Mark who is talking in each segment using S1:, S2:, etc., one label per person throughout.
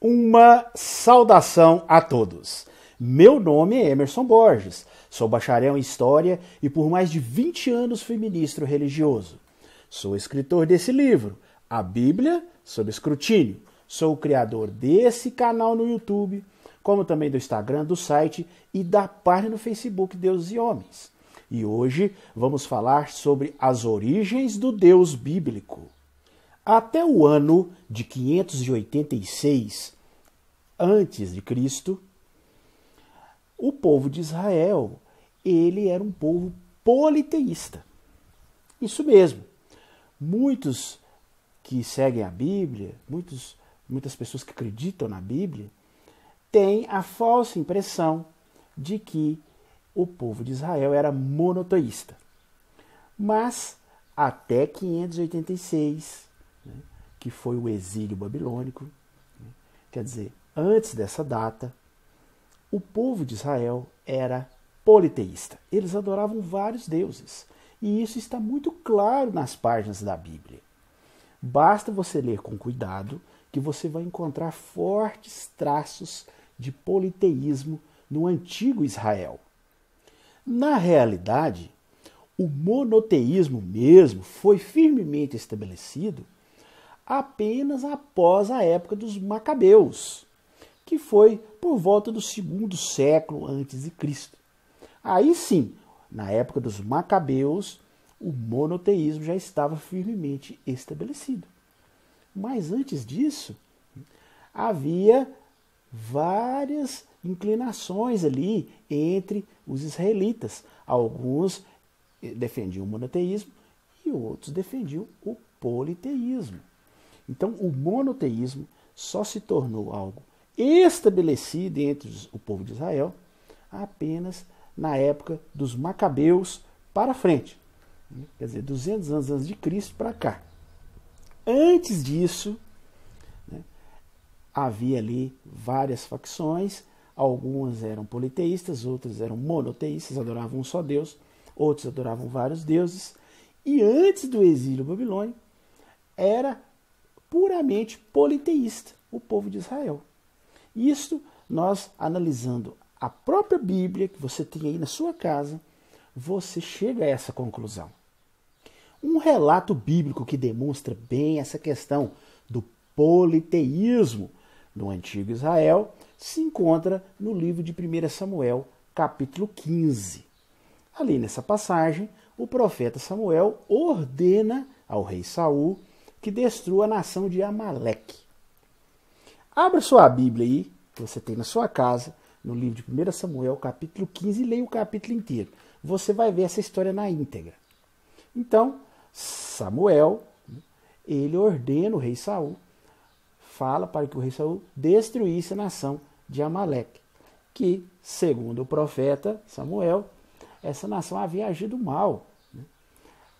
S1: Uma saudação a todos. Meu nome é Emerson Borges, sou bacharel em História e por mais de 20 anos fui ministro religioso. Sou escritor desse livro, A Bíblia sob Escrutínio. Sou o criador desse canal no YouTube, como também do Instagram, do site e da página no Facebook Deus e Homens. E hoje vamos falar sobre as origens do Deus bíblico. Até o ano de 586 antes de Cristo, o povo de Israel, ele era um povo politeísta. Isso mesmo. Muitos que seguem a Bíblia, muitos, muitas pessoas que acreditam na Bíblia, têm a falsa impressão de que o povo de Israel era monoteísta. Mas até 586 que foi o exílio babilônico. Né? Quer dizer, antes dessa data, o povo de Israel era politeísta. Eles adoravam vários deuses. E isso está muito claro nas páginas da Bíblia. Basta você ler com cuidado que você vai encontrar fortes traços de politeísmo no antigo Israel. Na realidade, o monoteísmo mesmo foi firmemente estabelecido apenas após a época dos Macabeus, que foi por volta do segundo século antes de Cristo. Aí sim, na época dos Macabeus, o monoteísmo já estava firmemente estabelecido. Mas antes disso, havia várias inclinações ali entre os israelitas. Alguns defendiam o monoteísmo e outros defendiam o politeísmo. Então, o monoteísmo só se tornou algo estabelecido entre o povo de Israel apenas na época dos Macabeus para frente. Quer dizer, 200 anos antes de Cristo para cá. Antes disso, né, havia ali várias facções. Algumas eram politeístas, outras eram monoteístas, adoravam um só Deus, outros adoravam vários deuses. E antes do exílio babilônico, era puramente politeísta, o povo de Israel. Isto nós analisando a própria Bíblia que você tem aí na sua casa, você chega a essa conclusão. Um relato bíblico que demonstra bem essa questão do politeísmo no antigo Israel se encontra no livro de 1 Samuel, capítulo 15. Ali nessa passagem, o profeta Samuel ordena ao rei Saul que destrua a nação de Amaleque. Abra sua Bíblia aí, que você tem na sua casa, no livro de 1 Samuel, capítulo 15, e leia o capítulo inteiro. Você vai ver essa história na íntegra. Então, Samuel, ele ordena o rei Saul, fala para que o rei Saul destruísse a nação de Amaleque, que, segundo o profeta Samuel, essa nação havia agido mal, né?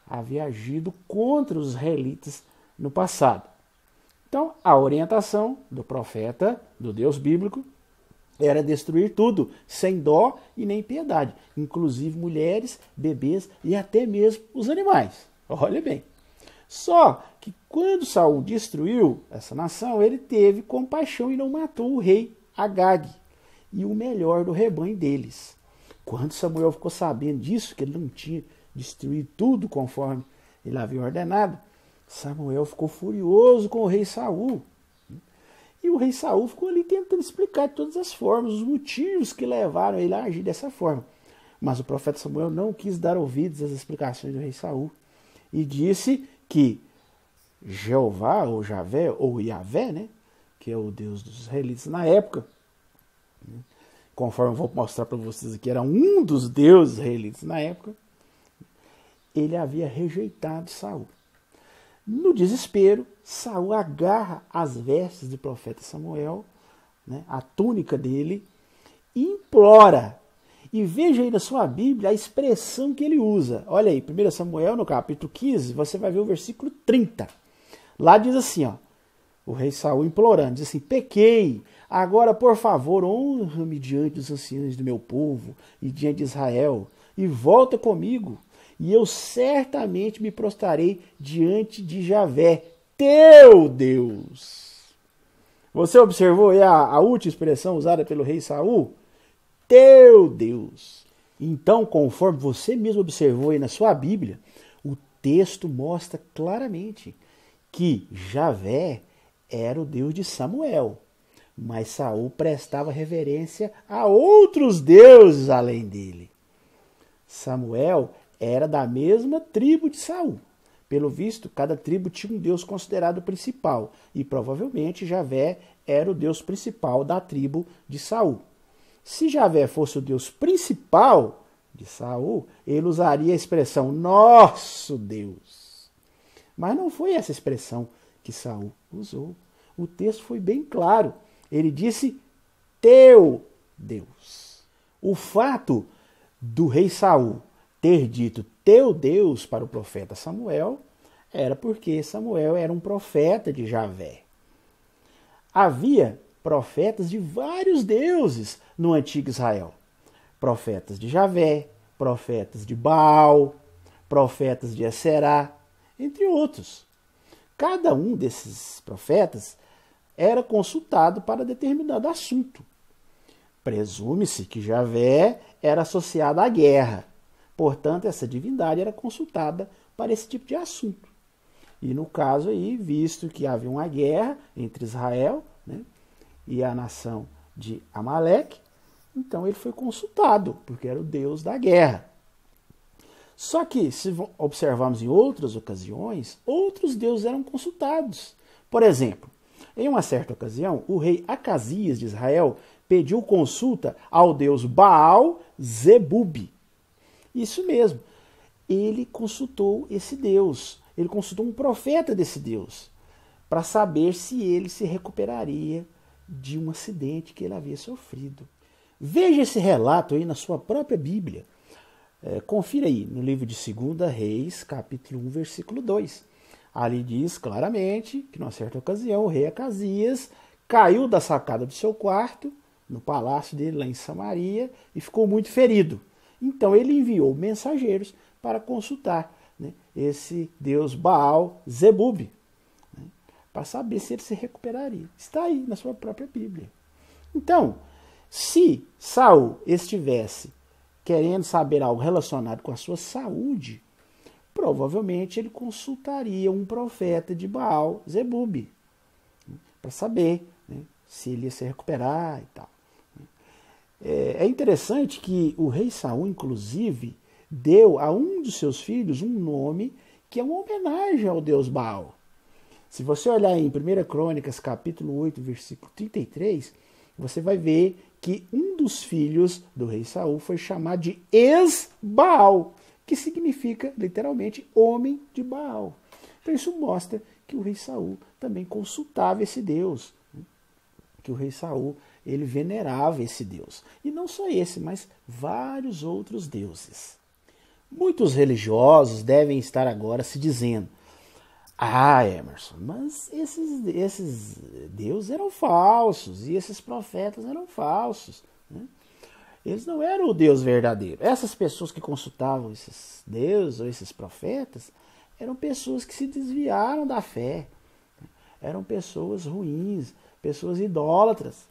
S1: havia agido contra os israelitas no passado. Então, a orientação do profeta, do Deus bíblico, era destruir tudo, sem dó e nem piedade, inclusive mulheres, bebês e até mesmo os animais. Olha bem. Só que quando Saul destruiu essa nação, ele teve compaixão e não matou o rei Agag e o melhor do rebanho deles. Quando Samuel ficou sabendo disso, que ele não tinha destruído tudo conforme ele havia ordenado, Samuel ficou furioso com o rei Saul. E o rei Saul ficou ali tentando explicar de todas as formas, os motivos que levaram ele a agir dessa forma. Mas o profeta Samuel não quis dar ouvidos às explicações do rei Saul e disse que Jeová, ou Javé, ou Yahvé, né, que é o Deus dos israelitas na época, conforme eu vou mostrar para vocês aqui, era um dos deuses israelitas na época, ele havia rejeitado Saul. No desespero, Saul agarra as vestes do profeta Samuel, né, a túnica dele, e implora. E veja aí na sua Bíblia a expressão que ele usa. Olha aí, 1 Samuel, no capítulo 15, você vai ver o versículo 30. Lá diz assim, ó, o rei Saul implorando, diz assim: Pequei, agora por favor, honra-me diante dos anciãos do meu povo e diante de Israel, e volta comigo e eu certamente me prostrarei diante de Javé, teu Deus. Você observou aí a, a última expressão usada pelo rei Saul? Teu Deus. Então, conforme você mesmo observou aí na sua Bíblia, o texto mostra claramente que Javé era o Deus de Samuel, mas Saul prestava reverência a outros deuses além dele. Samuel era da mesma tribo de Saul. Pelo visto, cada tribo tinha um deus considerado principal, e provavelmente Javé era o deus principal da tribo de Saul. Se Javé fosse o deus principal de Saul, ele usaria a expressão nosso Deus. Mas não foi essa expressão que Saul usou. O texto foi bem claro. Ele disse teu Deus. O fato do rei Saul ter dito teu Deus para o profeta Samuel era porque Samuel era um profeta de Javé. Havia profetas de vários deuses no antigo Israel. Profetas de Javé, profetas de Baal, profetas de Esserá, entre outros. Cada um desses profetas era consultado para determinado assunto. Presume-se que Javé era associado à guerra, portanto, essa divindade era consultada para esse tipo de assunto. E no caso aí, visto que havia uma guerra entre Israel né, e a nação de Amaleque, então ele foi consultado, porque era o deus da guerra. Só que, se observarmos em outras ocasiões, outros deuses eram consultados. Por exemplo, em uma certa ocasião, o rei Acasias de Israel pediu consulta ao deus Baal Zebub. Isso mesmo. Ele consultou esse deus. Ele consultou um profeta desse deus para saber se ele se recuperaria de um acidente que ele havia sofrido. Veja esse relato aí na sua própria Bíblia. É, confira aí no livro de 2 Reis, capítulo 1, versículo 2. Ali diz claramente que, numa certa ocasião, o rei Acasias caiu da sacada do seu quarto, no palácio dele lá em Samaria, e ficou muito ferido. Então ele enviou mensageiros para consultar né, esse deus Baal Zebub, né, para saber se ele se recuperaria. Está aí na sua própria Bíblia. Então, se Saul estivesse querendo saber algo relacionado com a sua saúde, provavelmente ele consultaria um profeta de Baal, Zebub, né, para saber né, se ele ia se recuperar e tal. É, é interessante que o rei Saul, inclusive, deu a um dos seus filhos um nome que é uma homenagem ao deus Baal. Se você olhar em 1 Crônicas, capítulo 8, versículo 33, você vai ver que um dos filhos do rei Saul foi chamado de ex-Baal, que significa literalmente homem de Baal. Então isso mostra que o rei Saul também consultava esse Deus, que o rei Saul ele venerava esse Deus. E não só esse, mas vários outros deuses. Muitos religiosos devem estar agora se dizendo: Ah, Emerson, mas esses, esses deuses eram falsos e esses profetas eram falsos. Né? Eles não eram o Deus verdadeiro. Essas pessoas que consultavam esses deuses ou esses profetas eram pessoas que se desviaram da fé. Eram pessoas ruins, pessoas idólatras.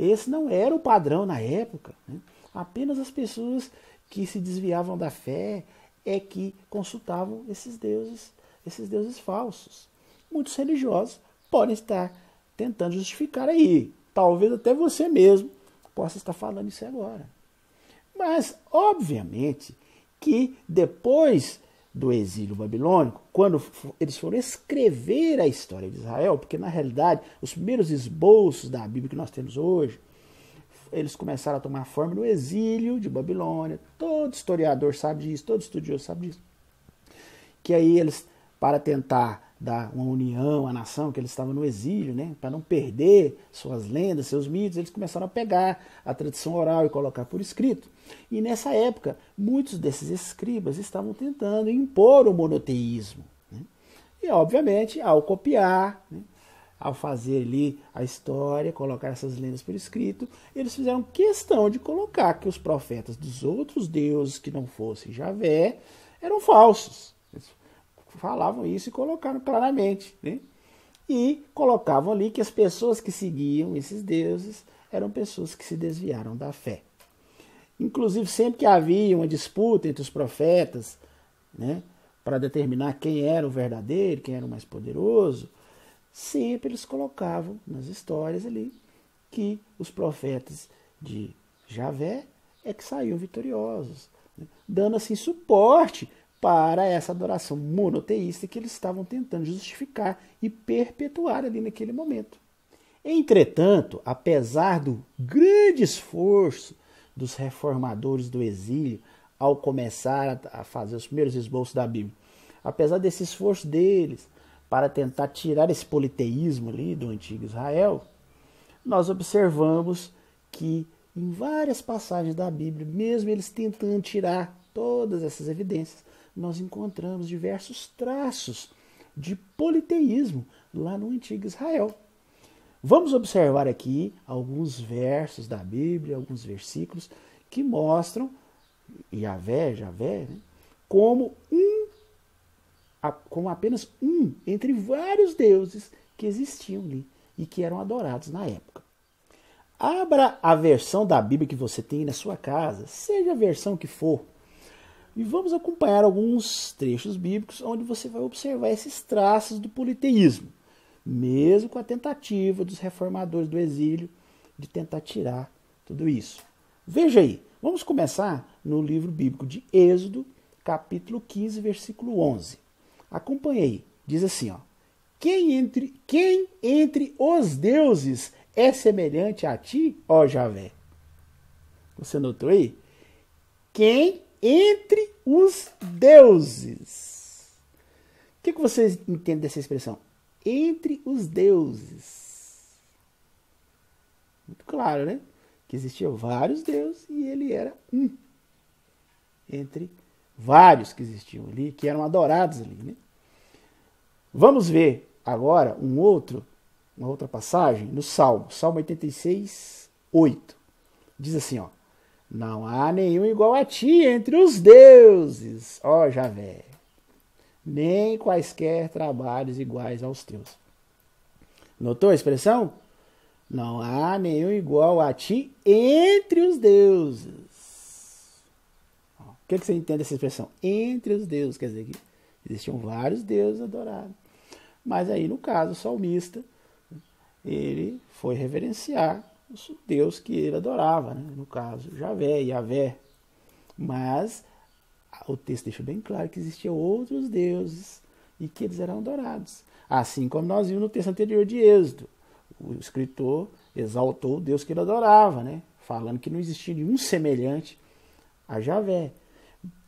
S1: Esse não era o padrão na época. Né? Apenas as pessoas que se desviavam da fé é que consultavam esses deuses, esses deuses falsos. Muitos religiosos podem estar tentando justificar aí. Talvez até você mesmo possa estar falando isso agora. Mas, obviamente, que depois do exílio babilônico, quando eles foram escrever a história de Israel, porque na realidade os primeiros esboços da Bíblia que nós temos hoje, eles começaram a tomar forma no exílio de Babilônia. Todo historiador sabe disso, todo estudioso sabe disso. Que aí eles, para tentar dar uma união à nação, que eles estavam no exílio, né? para não perder suas lendas, seus mitos, eles começaram a pegar a tradição oral e colocar por escrito. E nessa época, muitos desses escribas estavam tentando impor o monoteísmo. Né? E, obviamente, ao copiar, né? ao fazer ali a história, colocar essas lendas por escrito, eles fizeram questão de colocar que os profetas dos outros deuses que não fossem Javé eram falsos falavam isso e colocaram claramente. Né? e colocavam ali que as pessoas que seguiam esses deuses eram pessoas que se desviaram da fé. Inclusive, sempre que havia uma disputa entre os profetas, né, para determinar quem era o verdadeiro, quem era o mais poderoso, sempre eles colocavam nas histórias ali que os profetas de Javé é que saíam vitoriosos, né, dando assim suporte para essa adoração monoteísta que eles estavam tentando justificar e perpetuar ali naquele momento. Entretanto, apesar do grande esforço dos reformadores do exílio ao começar a fazer os primeiros esboços da Bíblia, apesar desse esforço deles para tentar tirar esse politeísmo ali do antigo Israel, nós observamos que em várias passagens da Bíblia, mesmo eles tentando tirar todas essas evidências, nós encontramos diversos traços de politeísmo lá no antigo Israel. Vamos observar aqui alguns versos da Bíblia, alguns versículos que mostram Yahvé, Javé, né, como um, como apenas um entre vários deuses que existiam ali e que eram adorados na época. Abra a versão da Bíblia que você tem na sua casa, seja a versão que for, e vamos acompanhar alguns trechos bíblicos onde você vai observar esses traços do politeísmo, mesmo com a tentativa dos reformadores do exílio de tentar tirar tudo isso. Veja aí, vamos começar no livro bíblico de Êxodo, capítulo 15, versículo 11. Acompanhei, diz assim, ó: Quem entre quem entre os deuses é semelhante a ti, ó Javé? Você notou aí? Quem entre os deuses. O que, que vocês entendem dessa expressão? Entre os deuses. Muito claro, né? Que existiam vários deuses e ele era um. Entre vários que existiam ali, que eram adorados ali, né? Vamos ver agora um outro, uma outra passagem no Salmo, Salmo 86, 8. Diz assim, ó. Não há nenhum igual a ti entre os deuses, ó Javé, nem quaisquer trabalhos iguais aos teus. Notou a expressão? Não há nenhum igual a ti entre os deuses. O que, que você entende dessa expressão? Entre os deuses, quer dizer que existiam vários deuses adorados. Mas aí, no caso, o salmista, ele foi reverenciar o Deus que ele adorava, né? no caso, Javé, Yavé. Mas o texto deixa bem claro que existiam outros deuses e que eles eram adorados. Assim como nós vimos no texto anterior de Êxodo. O escritor exaltou o Deus que ele adorava, né? falando que não existia nenhum semelhante a Javé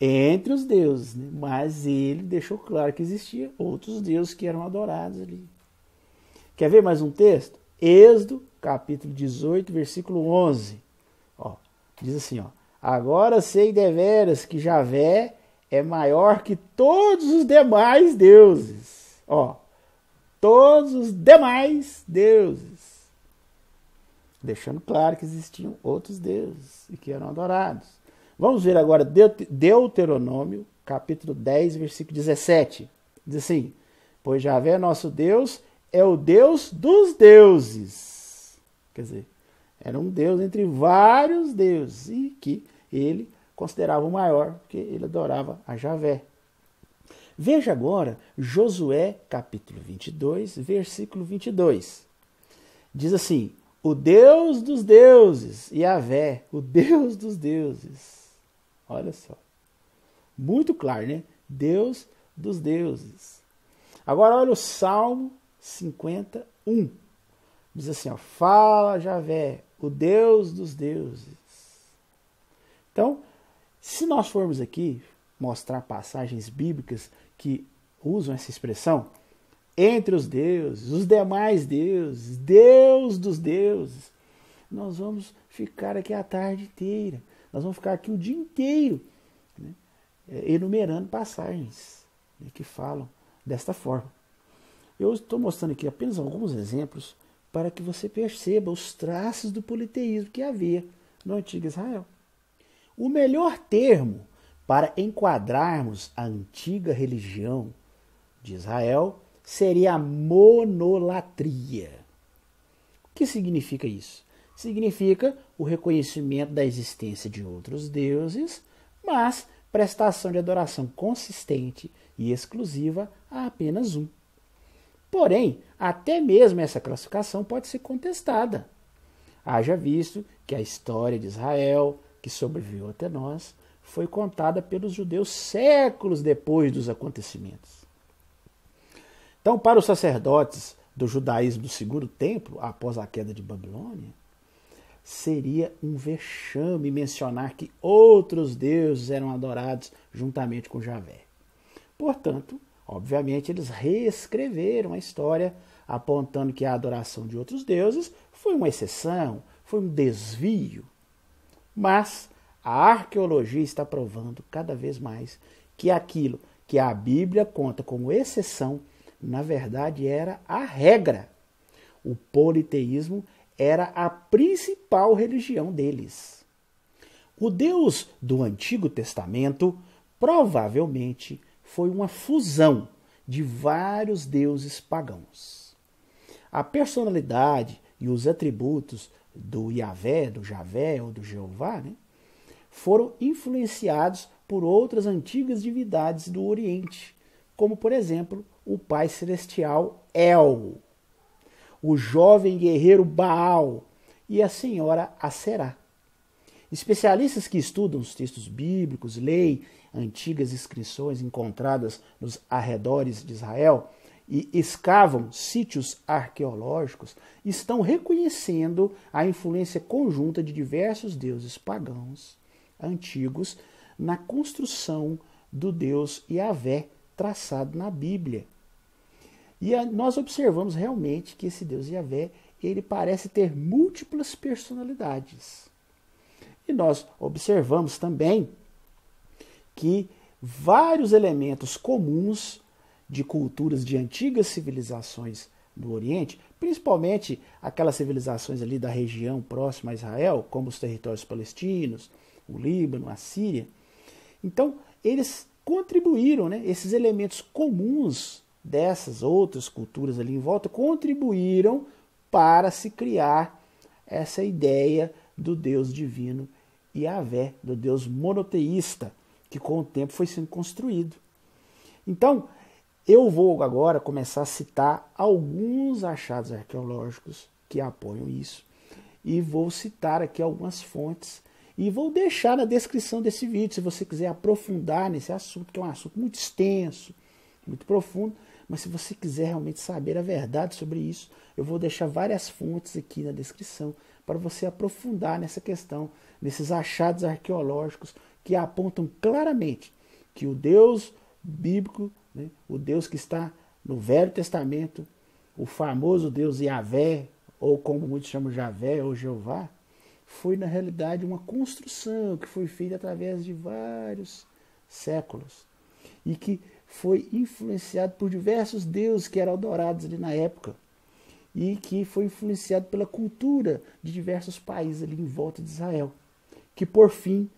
S1: entre os deuses, né? mas ele deixou claro que existia outros deuses que eram adorados ali. Quer ver mais um texto? Êxodo capítulo 18, versículo 11. Ó, diz assim, ó: Agora sei deveras que Javé é maior que todos os demais deuses. Ó, todos os demais deuses. Deixando claro que existiam outros deuses e que eram adorados. Vamos ver agora Deuteronômio, capítulo 10, versículo 17. Diz assim: Pois Javé, nosso Deus, é o Deus dos deuses Quer dizer, era um Deus entre vários deuses e que ele considerava o maior, porque ele adorava a Javé. Veja agora Josué capítulo 22, versículo 22. Diz assim: O Deus dos deuses, Yahvé, o Deus dos deuses. Olha só. Muito claro, né? Deus dos deuses. Agora olha o Salmo 51. Diz assim, ó, fala Javé, o Deus dos deuses. Então, se nós formos aqui mostrar passagens bíblicas que usam essa expressão, entre os deuses, os demais deuses, Deus dos deuses, nós vamos ficar aqui a tarde inteira, nós vamos ficar aqui o dia inteiro né, enumerando passagens né, que falam desta forma. Eu estou mostrando aqui apenas alguns exemplos para que você perceba os traços do politeísmo que havia no antigo Israel. O melhor termo para enquadrarmos a antiga religião de Israel seria a monolatria. O que significa isso? Significa o reconhecimento da existência de outros deuses, mas prestação de adoração consistente e exclusiva a apenas um. Porém, até mesmo essa classificação pode ser contestada. Haja visto que a história de Israel, que sobreviveu até nós, foi contada pelos judeus séculos depois dos acontecimentos. Então, para os sacerdotes do judaísmo do segundo templo, após a queda de Babilônia, seria um vexame mencionar que outros deuses eram adorados juntamente com Javé. Portanto, obviamente, eles reescreveram a história, apontando que a adoração de outros deuses foi uma exceção, foi um desvio. Mas a arqueologia está provando cada vez mais que aquilo que a Bíblia conta como exceção, na verdade era a regra. O politeísmo era a principal religião deles. O Deus do Antigo Testamento provavelmente foi uma fusão de vários deuses pagãos. A personalidade e os atributos do Yahvé, do Javé ou do Jeová, né, foram influenciados por outras antigas divindades do Oriente, como por exemplo o Pai Celestial El, o jovem guerreiro Baal e a senhora Aserá. Especialistas que estudam os textos bíblicos, leem antigas inscrições encontradas nos arredores de Israel e escavam sítios arqueológicos, estão reconhecendo a influência conjunta de diversos deuses pagãos antigos na construção do Deus Yahvé traçado na Bíblia. E nós observamos realmente que esse Deus Yahvé, ele parece ter múltiplas personalidades. E nós observamos também que vários elementos comuns de culturas de antigas civilizações do Oriente, principalmente aquelas civilizações ali da região próxima a Israel, como os territórios palestinos, o Líbano, a Síria. Então, eles contribuíram, né, esses elementos comuns dessas outras culturas ali em volta contribuíram para se criar essa ideia do Deus divino Yahvé, do Deus monoteísta, que com o tempo foi sendo construído. Então, eu vou agora começar a citar alguns achados arqueológicos que apoiam isso, e vou citar aqui algumas fontes e vou deixar na descrição desse vídeo, se você quiser aprofundar nesse assunto, que é um assunto muito extenso, muito profundo. Mas se você quiser realmente saber a verdade sobre isso, eu vou deixar várias fontes aqui na descrição para você aprofundar nessa questão, nesses achados arqueológicos que apontam claramente que o Deus bíblico, né, o Deus que está no Velho Testamento, o famoso Deus Yahvé, ou como muitos chamam Javé ou Jeová, foi na realidade uma construção que foi feita através de vários séculos e que foi influenciado por diversos deuses que eram adorados ali na época e que foi influenciado pela cultura de diversos países ali em volta de Israel, que por fim,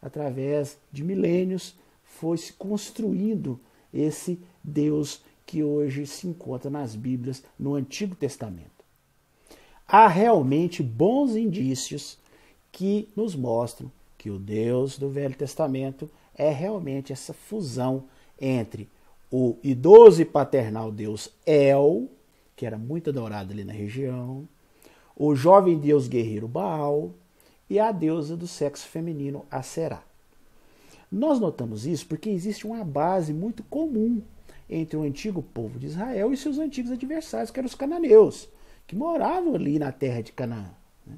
S1: através de milênios, foi se construindo esse Deus que hoje se encontra nas Bíblias no Antigo Testamento. Há realmente bons indícios que nos mostram que o Deus do Velho Testamento é realmente essa fusão entre o idoso e paternal deus El, que era muito adorado ali na região, o jovem deus guerreiro Baal e a deusa do sexo feminino Aserá. Nós notamos isso porque existe uma base muito comum entre o antigo povo de Israel e seus antigos adversários, que eram os cananeus, que moravam ali na terra de Canaã. Né?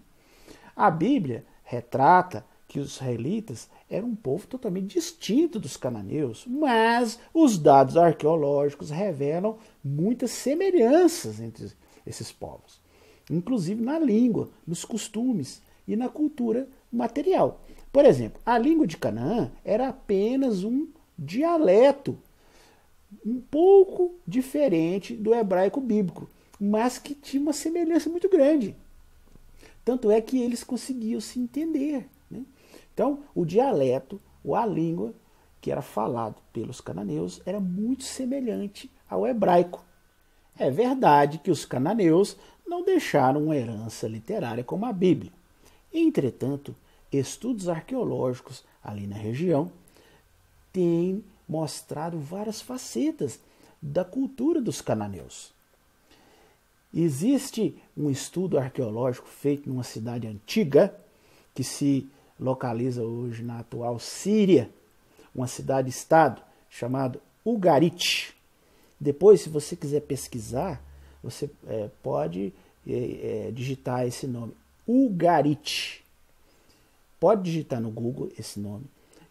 S1: A Bíblia retrata que os israelitas eram um povo totalmente distinto dos cananeus, mas os dados arqueológicos revelam muitas semelhanças entre esses povos, inclusive na língua, nos costumes e na cultura material. Por exemplo, a língua de Canaã era apenas um dialeto um pouco diferente do hebraico bíblico, mas que tinha uma semelhança muito grande. Tanto é que eles conseguiam se entender. Então, o dialeto, ou a língua que era falado pelos cananeus, era muito semelhante ao hebraico. É verdade que os cananeus não deixaram uma herança literária como a Bíblia. Entretanto, estudos arqueológicos ali na região têm mostrado várias facetas da cultura dos cananeus. Existe um estudo arqueológico feito numa cidade antiga que se localiza hoje na atual Síria, uma cidade-estado chamada Ugarit. Depois, se você quiser pesquisar, você é, pode é, é, digitar esse nome, Ugarit. Pode digitar no Google esse nome,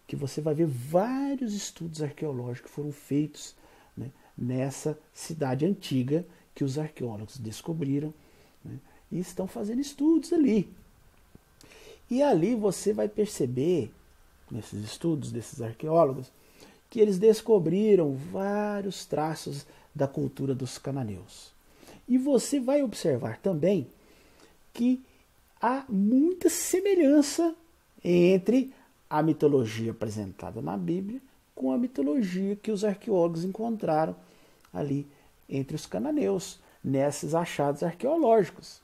S1: que você vai ver vários estudos arqueológicos que foram feitos né, nessa cidade antiga que os arqueólogos descobriram né, e estão fazendo estudos ali. E ali você vai perceber, nesses estudos desses arqueólogos, que eles descobriram vários traços da cultura dos cananeus. E você vai observar também que há muita semelhança entre a mitologia apresentada na Bíblia com a mitologia que os arqueólogos encontraram ali entre os cananeus, nesses achados arqueológicos.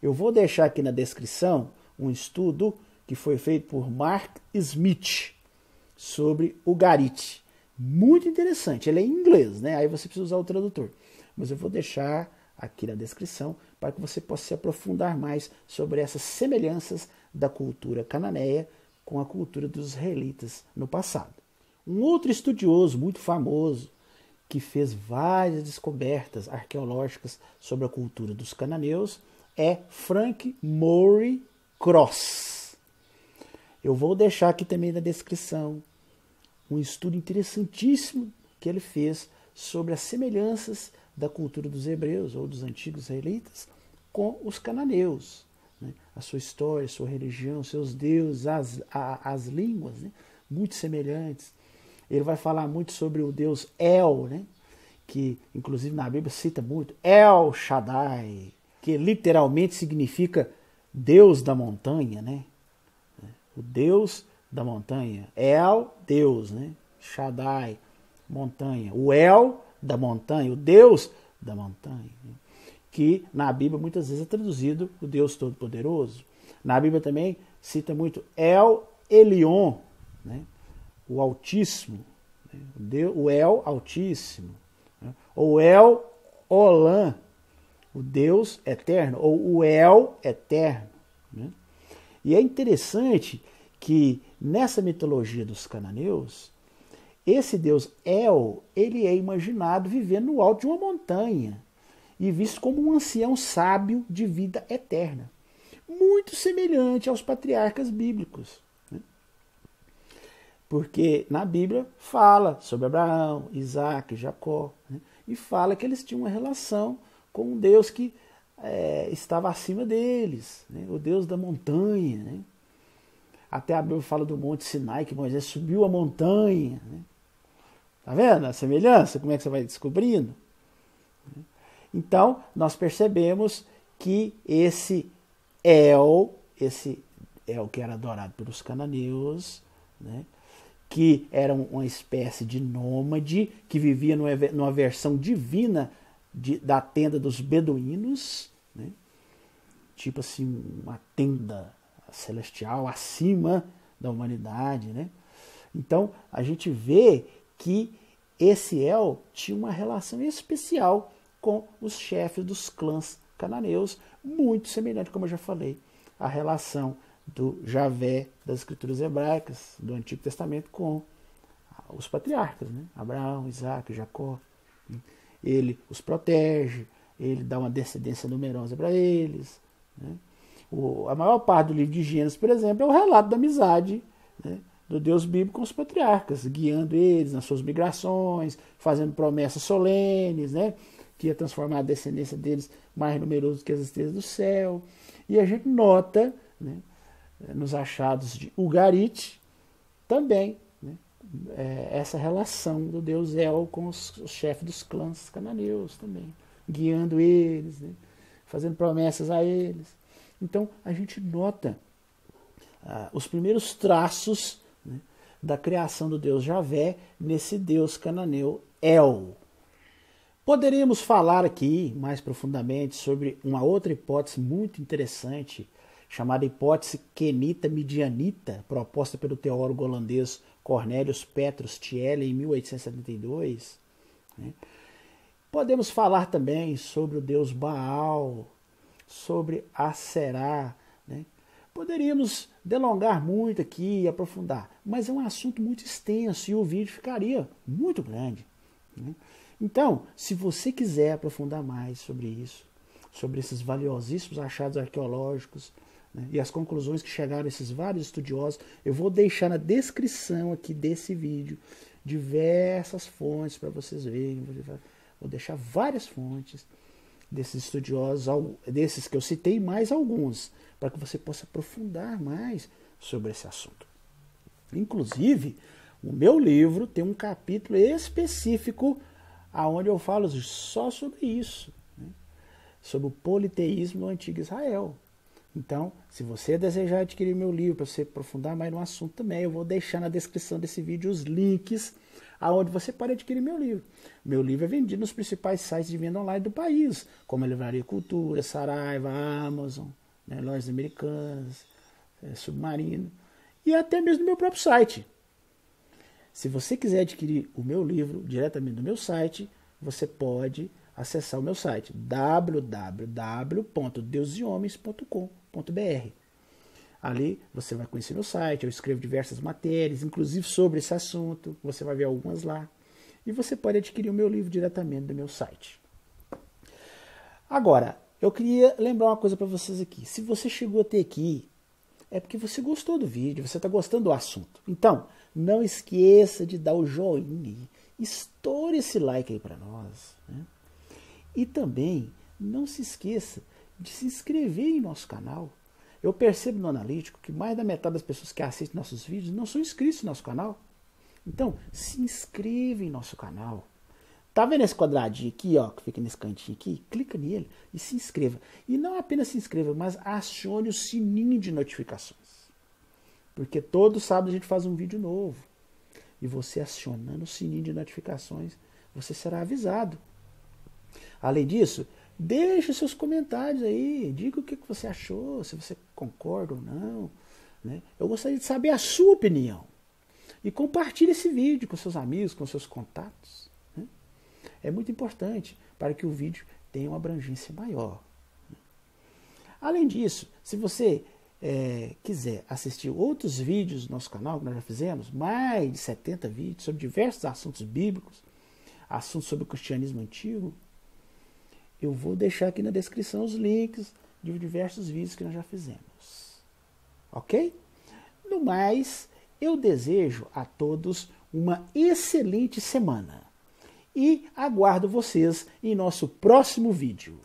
S1: Eu vou deixar aqui na descrição um estudo que foi feito por Mark Smith sobre o Garit. Muito interessante. Ele é em inglês, né? Aí você precisa usar o tradutor. Mas eu vou deixar aqui na descrição para que você possa se aprofundar mais sobre essas semelhanças da cultura cananeia com a cultura dos israelitas no passado. Um outro estudioso muito famoso que fez várias descobertas arqueológicas sobre a cultura dos cananeus é Frank Murray Cross. Eu vou deixar aqui também na descrição um estudo interessantíssimo que ele fez sobre as semelhanças da cultura dos hebreus ou dos antigos israelitas com os cananeus. Né? A sua história, sua religião, seus deuses, as, a, as línguas, né? muito semelhantes. Ele vai falar muito sobre o deus El, né? que inclusive na Bíblia cita muito, El Shaddai, que literalmente significa Deus da montanha, né? O Deus da montanha. El, Deus, né? Shaddai, montanha. O El da montanha, o Deus da montanha. Que na Bíblia muitas vezes é traduzido o Deus Todo-Poderoso. Na Bíblia também cita muito El Elion, né? o Altíssimo. Né? O, Deus, o El Altíssimo. Né? Ou El Olam, o Deus eterno, ou o El eterno. Né? E é interessante que nessa mitologia dos cananeus, esse deus El, ele é imaginado vivendo no alto de uma montanha e visto como um ancião sábio de vida eterna, muito semelhante aos patriarcas bíblicos. Né? Porque na Bíblia fala sobre Abraão, Isaac, Jacó, né? e fala que eles tinham uma relação com um Deus que é, estava acima deles, né? o Deus da montanha. Né? Até a Bíblia fala do Monte Sinai, que Moisés subiu a montanha. Tá vendo a semelhança? Como é que você vai descobrindo? Então, nós percebemos que esse El, esse El que era adorado pelos cananeus, né? que era uma espécie de nômade, que vivia numa versão divina de, da tenda dos beduínos, né? tipo assim, uma tenda celestial acima da humanidade. Né? Então a gente vê que esse El tinha uma relação especial com os chefes dos clãs cananeus, muito semelhante, como eu já falei, à relação do Javé das escrituras hebraicas do Antigo Testamento com os patriarcas, né? Abraão, Isaac, Jacó. Ele os protege, ele dá uma descendência numerosa para eles. Né? O, a maior parte do livro de Gênesis, por exemplo, é o relato da amizade né, do Deus bíblico com os patriarcas, guiando eles nas suas migrações, fazendo promessas solenes, né, que ia transformar a descendência deles mais numerosa que as estrelas do céu. E a gente nota né, nos achados de Ugarit também né, é, essa relação do Deus El com os, os chefes dos clãs cananeus também, guiando eles, né, fazendo promessas a eles. Então a gente nota ah, os primeiros traços né, da criação do Deus Javé nesse Deus cananeu El. Poderíamos falar aqui mais profundamente sobre uma outra hipótese muito interessante, chamada hipótese Kenita-Midianita, proposta pelo teólogo holandês Cornelius Petrus Thiele em 1872. Né? Podemos falar também sobre o deus Baal, sobre Aserá. Poderíamos delongar muito aqui e aprofundar, mas é um assunto muito extenso e o vídeo ficaria muito grande. Né? Então, se você quiser aprofundar mais sobre isso, sobre esses valiosíssimos achados arqueológicos né, e as conclusões que chegaram esses vários estudiosos, eu vou deixar na descrição aqui desse vídeo diversas fontes para vocês verem. Vou deixar várias fontes desses estudiosos, desses que eu citei, mais alguns, para que você possa aprofundar mais sobre esse assunto. Inclusive, o meu livro tem um capítulo específico aonde eu falo só sobre isso, né? sobre o politeísmo no antigo Israel. Então, se você desejar adquirir meu livro para você aprofundar mais no assunto também, eu vou deixar na descrição desse vídeo os links aonde você pode adquirir meu livro. Meu livro é vendido nos principais sites de venda online do país, como a Livraria Cultura, Saraiva, Amazon, né, lojas americanas, é, Submarino, e até mesmo no meu próprio site. Se você quiser adquirir o meu livro diretamente do meu site, você pode acessar o meu site www.deusehomens.com.br. Ali você vai conhecer meu site, eu escrevo diversas matérias, inclusive sobre esse assunto, você vai ver algumas lá. E você pode adquirir o meu livro diretamente do meu site. Agora, eu queria lembrar uma coisa para vocês aqui. Se você chegou até aqui, é porque você gostou do vídeo, você está gostando do assunto. Então, não esqueça de dar o joinha, estoure esse like aí para nós. Né? E também, não se esqueça de se inscrever em nosso canal. Eu percebo no analítico que mais da metade das pessoas que assistem nossos vídeos não são inscritos no nosso canal. Então, se inscreva em nosso canal. Tá vendo esse quadradinho aqui, ó, que fica nesse cantinho aqui? Clica nele e se inscreva. E não apenas se inscreva, mas acione o sininho de notificações. Porque todo sábado a gente faz um vídeo novo. E você acionando o sininho de notificações, você será avisado. Além disso, deixe seus comentários aí, diga o que você achou, se você concorda ou não. Né? Eu gostaria de saber a sua opinião. E compartilhe esse vídeo com seus amigos, com seus contatos é muito importante para que o vídeo tenha uma abrangência maior. Além disso, se você é, quiser assistir outros vídeos do nosso canal, que nós já fizemos, mais de 70 vídeos sobre diversos assuntos bíblicos, assuntos sobre o cristianismo antigo, eu vou deixar aqui na descrição os links de diversos vídeos que nós já fizemos. Ok? No mais, eu desejo a todos uma excelente semana e aguardo vocês em nosso próximo vídeo.